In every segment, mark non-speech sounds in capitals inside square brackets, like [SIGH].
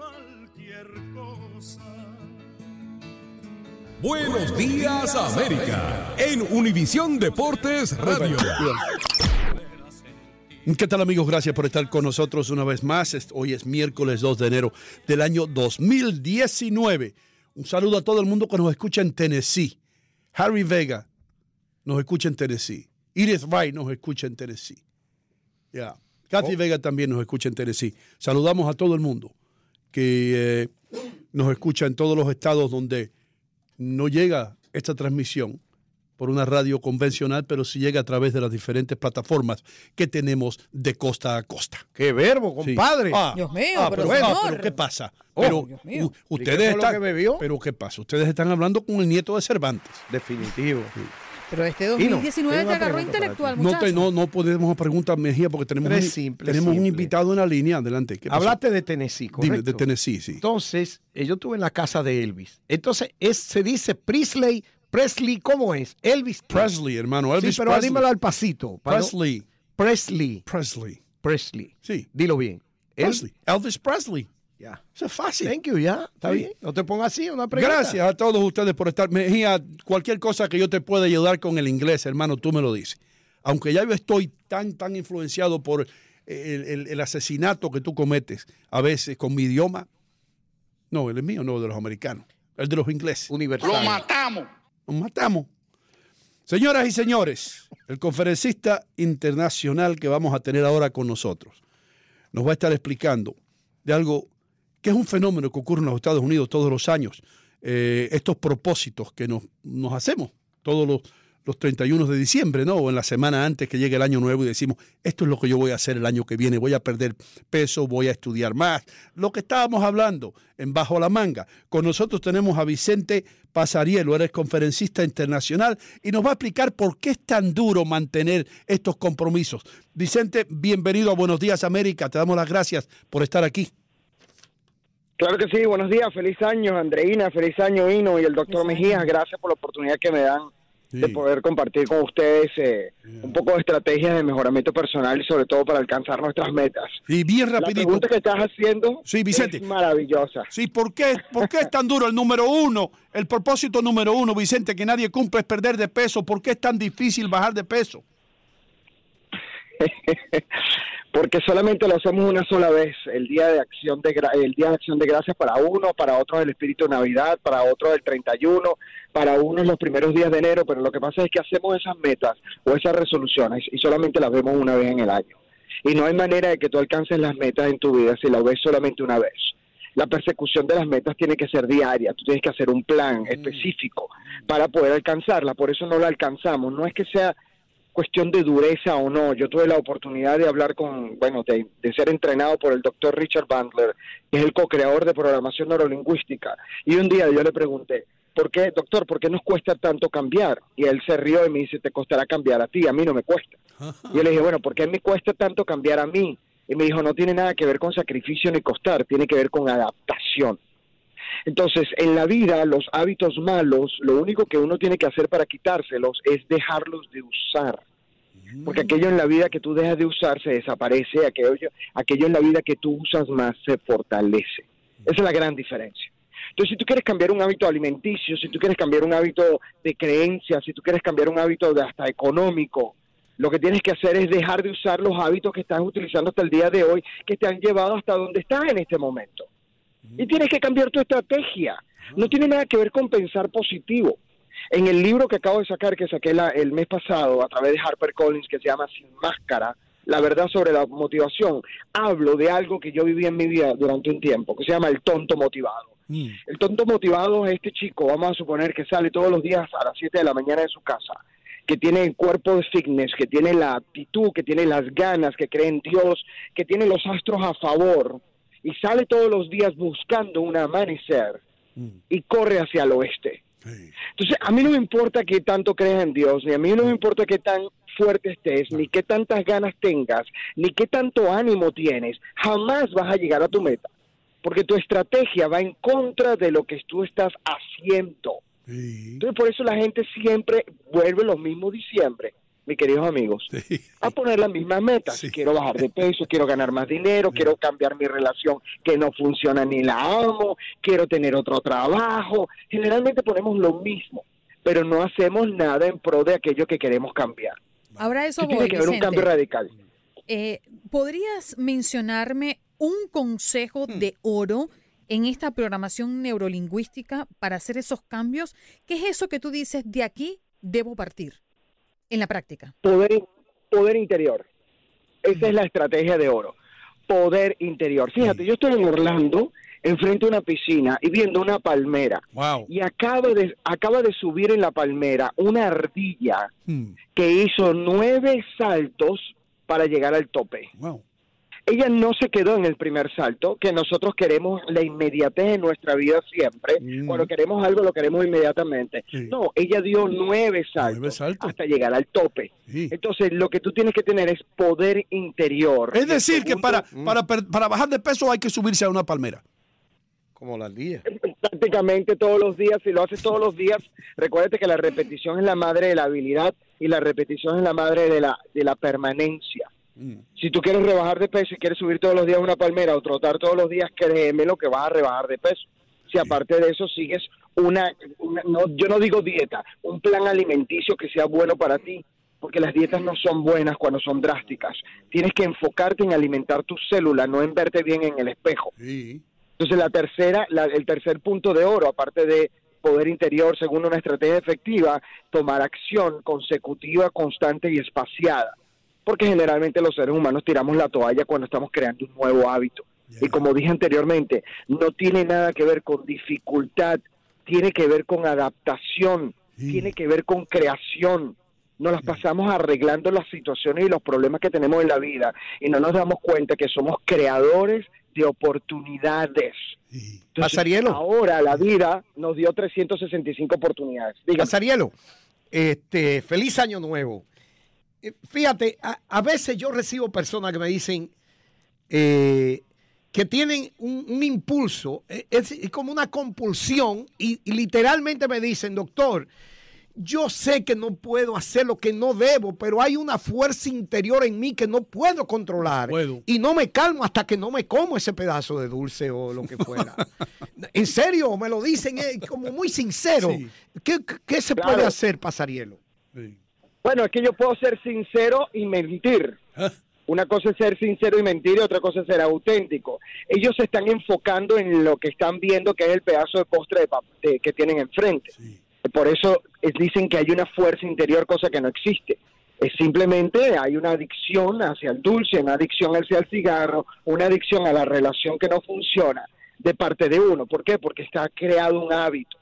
cualquier cosa. Buenos días América en Univisión Deportes Radio. ¿Qué tal amigos? Gracias por estar con nosotros una vez más. Hoy es miércoles 2 de enero del año 2019. Un saludo a todo el mundo que nos escucha en Tennessee. Harry Vega nos escucha en Tennessee. Edith Wright nos escucha en Tennessee. Ya. Kathy Vega también nos escucha en Tennessee. Saludamos a todo el mundo que eh, nos escucha en todos los estados donde no llega esta transmisión por una radio convencional, pero sí llega a través de las diferentes plataformas que tenemos de costa a costa. ¡Qué verbo, compadre! Ah, Dios mío, ah, pero, pero, ah, ¿qué pasa? Oh, pero Dios mío. u- ¿Y qué ustedes lo están, que bebió? pero ¿qué pasa? Ustedes están hablando con el nieto de Cervantes. Definitivo. Pero este Hino, 2019 tengo te agarró intelectual, No, te, muchacho. no, no podemos preguntar, Mejía, porque tenemos, un, simple, tenemos un invitado en la línea. Adelante. Hablaste de Tennessee, correcto. Dime, de Tennessee, sí. Entonces, eh, yo estuve en la casa de Elvis. Entonces, es, se dice Presley, Presley, ¿cómo es? Elvis Presley, hermano. Sí, Elvis pero Presley. dímelo al pasito. para no- Presley. Presley. Presley. Presley. Sí. Dilo bien. El- Presley. Elvis Presley. Ya. Eso es fácil. Thank you, ya. Está Sí. bien. No te pongas así, una pregunta. Gracias a todos ustedes por estar. Mejía, cualquier cosa que yo te pueda ayudar con el inglés, hermano, tú me lo dices. Aunque ya yo estoy tan, tan influenciado por el, el- el asesinato que tú cometes a veces con mi idioma. No, el mío no, de los americanos. El de los ingleses. Universal. Nos matamos. Señoras y señores, el conferencista internacional que vamos a tener ahora con nosotros nos va a estar explicando de algo que es un fenómeno que ocurre en los Estados Unidos todos los años. Eh, estos propósitos que nos, hacemos todos los, los 31 de diciembre, ¿no? O en la semana antes que llegue el año nuevo y decimos, esto es lo que yo voy a hacer el año que viene, voy a perder peso, voy a estudiar más. Lo que estábamos hablando en Bajo la Manga. Con nosotros tenemos a Vicente Pasarielo, eres conferencista internacional y nos va a explicar por qué es tan duro mantener estos compromisos. Vicente, bienvenido a Buenos Días América, te damos las gracias por estar aquí. Claro que sí, buenos días, feliz año Andreina, feliz año Hino y el doctor año. gracias por la oportunidad que me dan de poder compartir con ustedes eh, un poco de estrategias de mejoramiento personal y sobre todo para alcanzar nuestras metas. Y bien La rapidito. pregunta que estás haciendo Sí, Vicente. es maravillosa. Sí, ¿por qué, ¿por qué es tan duro el número uno? El propósito número uno, Vicente, que nadie cumple es perder de peso. ¿Por qué es tan difícil bajar de peso? [LAUGHS] Porque solamente lo hacemos una sola vez, el día de acción de gra- el día de acción de gracias para uno, para otros el espíritu de Navidad, para otros el 31, para unos los primeros días de enero, pero lo que pasa es que hacemos esas metas o esas resoluciones y solamente las vemos una vez en el año. Y no hay manera de que tú alcances las metas en tu vida si las ves solamente una vez. La persecución de las metas tiene que ser diaria, tú tienes que hacer un plan específico para poder alcanzarla, por eso no la alcanzamos, no es que sea cuestión de dureza o no. Yo tuve la oportunidad de hablar con, bueno, de, ser entrenado por el doctor Richard Bandler, que es el co-creador de programación neurolingüística. Y un día yo le pregunté, ¿por qué, doctor, por qué nos cuesta tanto cambiar? Y él se rió y me dice, te costará cambiar a ti, a mí no me cuesta. Y yo le dije, bueno, ¿por qué me cuesta tanto cambiar a mí? Y me dijo, no tiene nada que ver con sacrificio ni costar, tiene que ver con adaptación. Entonces, en la vida, los hábitos malos, lo único que uno tiene que hacer para quitárselos es dejarlos de usar. Porque aquello en la vida que tú dejas de usar se desaparece, aquello, aquello en la vida que tú usas más se fortalece. Esa es la gran diferencia. Entonces, si tú quieres cambiar un hábito alimenticio, si tú quieres cambiar un hábito de creencia, si tú quieres cambiar un hábito de hasta económico, lo que tienes que hacer es dejar de usar los hábitos que estás utilizando hasta el día de hoy, que te han llevado hasta donde estás en este momento. Y tienes que cambiar tu estrategia. No tiene nada que ver con pensar positivo. En el libro que acabo de sacar, que saqué la- el mes pasado a través de HarperCollins, que se llama Sin Máscara, la verdad sobre la motivación, hablo de algo que yo viví en mi vida durante un tiempo, que se llama el tonto motivado. El tonto motivado es este chico, vamos a suponer que sale todos los días a las 7 de la mañana de su casa, que tiene el cuerpo de fitness, que tiene la actitud, que tiene las ganas, que cree en Dios, que tiene los astros a favor, y sale todos los días buscando un amanecer y corre hacia el oeste. Entonces, a mí no me importa qué tanto creas en Dios, ni a mí no me importa qué tan fuerte estés, ni qué tantas ganas tengas, ni qué tanto ánimo tienes, jamás vas a llegar a tu meta, porque tu estrategia va en contra de lo que tú estás haciendo. Entonces, por eso la gente siempre vuelve los mismos diciembre, mis queridos amigos, a poner las mismas metas. Quiero bajar de peso, quiero ganar más dinero, quiero cambiar mi relación que no funciona ni la amo, quiero tener otro trabajo. Generalmente ponemos lo mismo, pero no hacemos nada en pro de aquello que queremos cambiar. Ahora eso Tiene voy, que haber un cambio radical. Eh, ¿Podrías mencionarme un consejo Hmm. de oro en esta programación neurolingüística para hacer esos cambios? ¿Qué es eso que tú dices, de aquí debo partir en la práctica? Poder, poder interior. Esa es la estrategia de oro. Poder interior. Fíjate, yo estoy en Orlando, enfrente de una piscina y viendo una palmera. Y acaba de, acaba de subir en la palmera una ardilla que hizo nueve saltos para llegar al tope. Ella no se quedó en el primer salto, que nosotros queremos la inmediatez en nuestra vida siempre. Cuando queremos algo, lo queremos inmediatamente. No, ella dio nueve saltos, hasta llegar al tope. Entonces, lo que tú tienes que tener es poder interior. Es decir, que para, Mm. para, per- para bajar de peso hay que subirse a una palmera. Como la día. prácticamente todos los días, si lo haces todos los días, recuérdate que la repetición es la madre de la habilidad y la repetición es la madre de la, de la permanencia. Si tú quieres rebajar de peso y quieres subir todos los días una palmera o trotar todos los días, créeme lo que vas a rebajar de peso. Si aparte de eso sigues una, una- no, yo no digo dieta, un plan alimenticio que sea bueno para ti, porque las dietas no son buenas cuando son drásticas. Tienes que enfocarte en alimentar tus células, no en verte bien en el espejo. Entonces la tercera, la- el tercer punto de oro, aparte de poder interior, según una estrategia efectiva, tomar acción consecutiva, constante y espaciada. Porque generalmente los seres humanos tiramos la toalla cuando estamos creando un nuevo hábito. Y como dije anteriormente, no tiene nada que ver con dificultad, tiene que ver con adaptación, tiene que ver con creación. Nos las pasamos arreglando las situaciones y los problemas que tenemos en la vida y no nos damos cuenta que somos creadores de oportunidades. Entonces, Pasarielo. Ahora la vida nos dio 365 oportunidades. Dígame. Pasarielo, este, feliz año nuevo. Eh, Fíjate, a, a veces yo recibo personas que me dicen eh, que tienen un, un impulso, eh, es, es como una compulsión, y, y literalmente me dicen, doctor, yo sé que no puedo hacer lo que no debo, pero hay una fuerza interior en mí que no puedo controlar. Y no me calmo hasta que no me como ese pedazo de dulce o lo que fuera. [LAUGHS] en serio, me lo dicen eh, como muy sincero. ¿Qué, qué se puede hacer, Pasarielo? Bueno, es que yo puedo ser sincero y mentir. Una cosa es ser sincero y mentir y otra cosa es ser auténtico. Ellos se están enfocando en lo que están viendo que es el pedazo de postre de de- que tienen enfrente. Por eso eh, dicen que hay una fuerza interior, cosa que no existe. Es simplemente hay una adicción hacia el dulce, una adicción hacia el cigarro, una adicción a la relación que no funciona. de parte de uno. ¿Por qué? Porque está creado un hábito.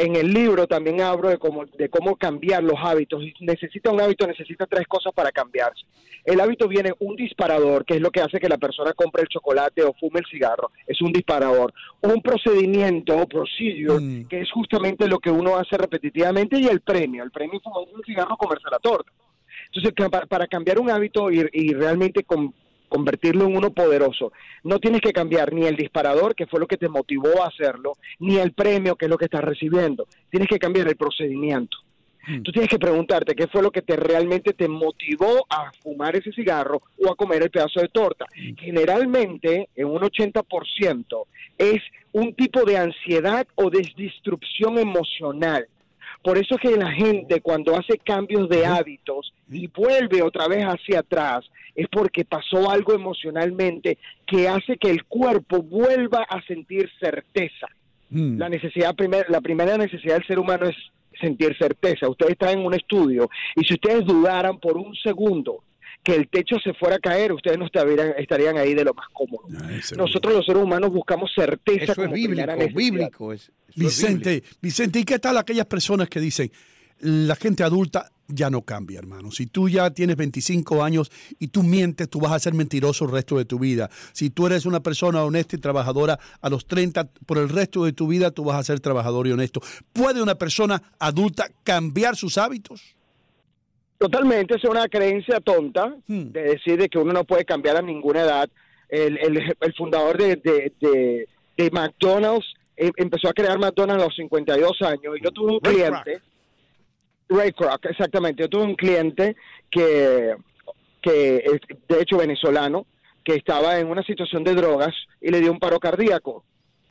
En el libro también hablo de cómo, de cómo cambiar los hábitos. Necesita un hábito, necesita tres cosas para cambiarse. El hábito viene un disparador, que es lo que hace que la persona compre el chocolate o fume el cigarro. Es un disparador. Un procedimiento o procedure, Mm. que es justamente lo que uno hace repetitivamente, y el premio. El premio es fumar un cigarro comerse la torta. Entonces, para, para cambiar un hábito y, y realmente con- convertirlo en uno poderoso, no tienes que cambiar ni el disparador, que fue lo que te motivó a hacerlo, ni el premio, que es lo que estás recibiendo. Tienes que cambiar el procedimiento. Tú tienes que preguntarte qué fue lo que te realmente te motivó a fumar ese cigarro o a comer el pedazo de torta. Generalmente, en un 80%, es un tipo de ansiedad o de emocional. Por eso es que la gente cuando hace cambios de hábitos y vuelve otra vez hacia atrás, es porque pasó algo emocionalmente que hace que el cuerpo vuelva a sentir certeza. Mm. La necesidad primer- la primera necesidad del ser humano es sentir certeza. Ustedes están en un estudio y si ustedes dudaran por un segundo que el techo se fuera a caer, ustedes no estarían, estarían ahí de lo más cómodo. Nosotros los seres humanos buscamos certeza Eso es bíblico, bíblico. Es, eso es Vicente, Vicente, ¿y qué tal aquellas personas que dicen, la gente adulta ya no cambia, hermano? Si tú ya tienes 25 años y tú mientes, tú vas a ser mentiroso el resto de tu vida. Si tú eres una persona honesta y trabajadora a los 30, por el resto de tu vida tú vas a ser trabajador y honesto. ¿Puede una persona adulta cambiar sus hábitos? Totalmente, es una creencia tonta Hmm. de decir de que uno no puede cambiar a ninguna edad. El, el- el fundador de, de- de- de McDonald's eh, empezó a crear McDonald's a los 52 años y yo tuve un Ray cliente, Ray Kroc, exactamente, yo tuve un cliente que, que es de hecho venezolano, que estaba en una situación de drogas y le dio un paro cardíaco.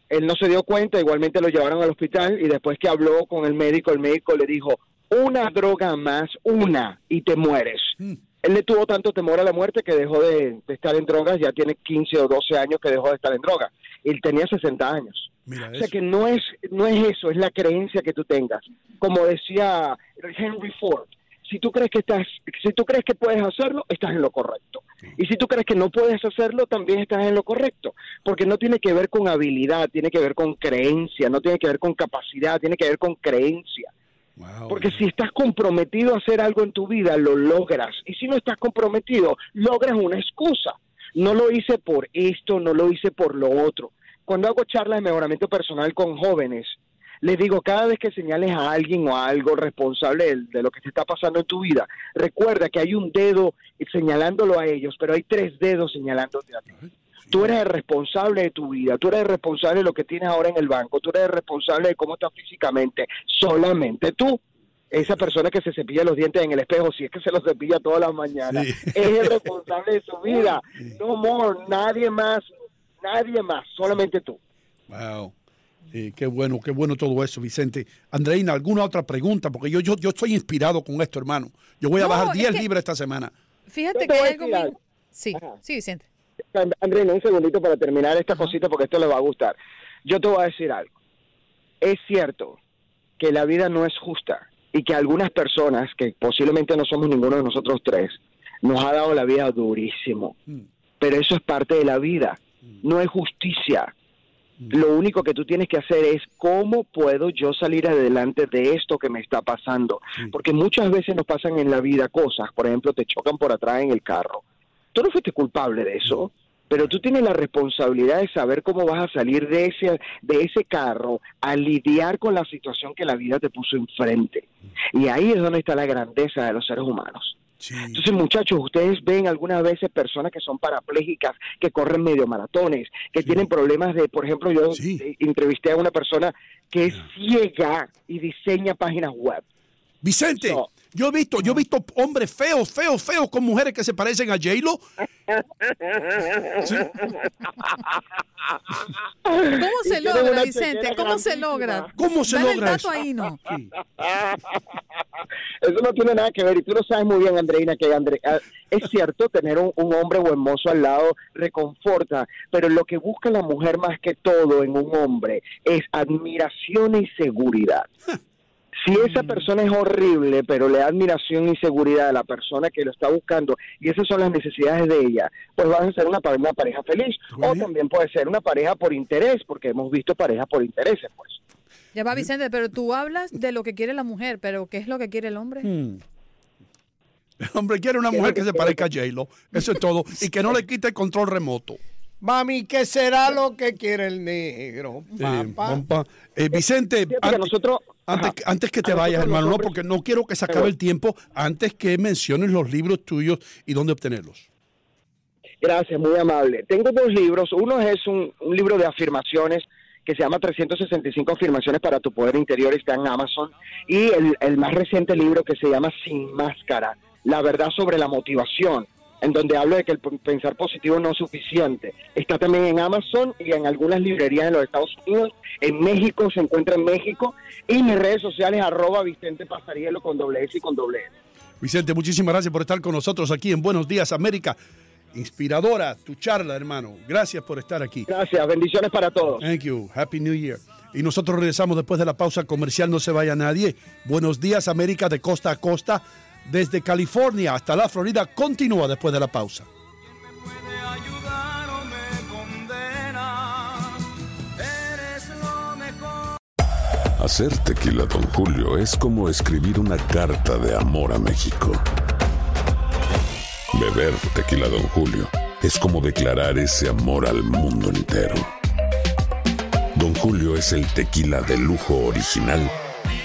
Él no se dio cuenta, igualmente lo llevaron al hospital y después que habló con el médico, el médico le dijo, una droga más, una, y te mueres. Él le tuvo tanto temor a la muerte que dejó de, de estar en drogas, ya tiene 15 o 12 años que dejó de estar en drogas. Él tenía 60 años. Mira O sea que no es, no es eso, es la creencia que tú tengas. Como decía Henry Ford, si tú crees que estás, si tú crees que puedes hacerlo, estás en lo correcto. Y si tú crees que no puedes hacerlo, también estás en lo correcto. Porque no tiene que ver con habilidad, tiene que ver con creencia, no tiene que ver con capacidad, tiene que ver con creencia. Porque si estás comprometido a hacer algo en tu vida, lo logras. Y si no estás comprometido, logras una excusa. No lo hice por esto, no lo hice por lo otro. Cuando hago charlas de mejoramiento personal con jóvenes, les digo, cada vez que señales a alguien o a algo responsable de, de lo que te está pasando en tu vida, recuerda que hay un dedo señalándolo a ellos, pero hay tres dedos señalándote a ti. Tú eres el responsable de tu vida, tú eres el responsable de lo que tienes ahora en el banco, tú eres el responsable de cómo estás físicamente, solamente tú. Esa persona que se cepilla los dientes en el espejo, si es que se los cepilla todas las mañanas, es el responsable de su [LAUGHS] vida. No more, nadie más, nadie más, solamente tú. Wow. Eh, qué bueno, qué bueno todo eso, Vicente. Andreina, ¿alguna otra pregunta? Porque yo, yo, yo estoy inspirado con esto, hermano. Yo voy a No, bajar es 10 que- libras esta semana. Fíjate que voy hay a algo. Sí, sí, Vicente. Andrés, un segundito para terminar esta cosita porque esto le va a gustar. Yo te voy a decir algo. Es cierto que la vida no es justa y que algunas personas, que posiblemente no somos ninguno de nosotros tres, nos ha dado la vida durísimo. Pero eso es parte de la vida. No es justicia. Lo único que tú tienes que hacer es cómo puedo yo salir adelante de esto que me está pasando. Porque muchas veces nos pasan en la vida cosas, por ejemplo, te chocan por atrás en el carro. Tú no fuiste culpable de eso, pero tú tienes la responsabilidad de saber cómo vas a salir de ese, de ese carro a lidiar con la situación que la vida te puso enfrente. Y ahí es donde está la grandeza de los seres humanos. Entonces, muchachos, ustedes ven algunas veces personas que son parapléjicas, que corren medio maratones, que tienen problemas de, por ejemplo, yo eh, entrevisté a una persona que es ciega y diseña páginas web. Vicente, yo he visto, yo he visto hombres feos, feos, feos con mujeres que se parecen a J-Lo. [LAUGHS] ¿Cómo se logra, Vicente? ¿Cómo se logra? ¿Cómo se Dale logra el dato eso? ahí, ¿no? Eso no tiene nada que ver y tú lo sabes muy bien, Andreina, que Andre- ah, es cierto tener un, un hombre buen mozo al lado reconforta, pero lo que busca la mujer más que todo en un hombre es admiración y seguridad. Si esa persona es horrible, pero le da admiración y seguridad a la persona que lo está buscando, y esas son las necesidades de ella, pues van a ser una, una pareja feliz. O también puede ser una pareja por interés, porque hemos visto parejas por intereses, pues. Ya va, Vicente, pero tú hablas de lo que quiere la mujer, pero ¿qué es lo que quiere el hombre? Hmm. [LAUGHS] El hombre quiere una mujer que se parezca a J-Lo, eso es todo, y que no le quite el control remoto. Mami, ¿qué será lo que quiere el negro? Eh. Eh, Vicente, antes, nosotros, antes, antes que te vayas, hermano, no, porque no quiero que se acabe el tiempo, antes que menciones los libros tuyos y dónde obtenerlos. Gracias, muy amable. Tengo dos libros. Uno es un, un libro de afirmaciones que se llama 365 afirmaciones para tu poder interior, está en Amazon. Y el, el más reciente libro que se llama Sin Máscara, la verdad sobre la motivación en donde hablo de que el pensar positivo no es suficiente. Está también en Amazon y en algunas librerías en los Estados Unidos. En México se encuentra en México. Y mis redes sociales, arroba Vicente Pasarielo con doble S y con doble S. Vicente, muchísimas gracias por estar con nosotros aquí en Buenos Días América. Inspiradora tu charla, hermano. Gracias por estar aquí. Gracias, bendiciones para todos. Thank you. Happy New Year. Y nosotros regresamos después de la pausa comercial. No se vaya nadie. Buenos días América de costa a costa desde California hasta la Florida continúa después de la pausa. Hacer tequila, don Julio, es como escribir una carta de amor a México. Beber tequila, don Julio, es como declarar ese amor al mundo entero. Don Julio es el tequila de lujo original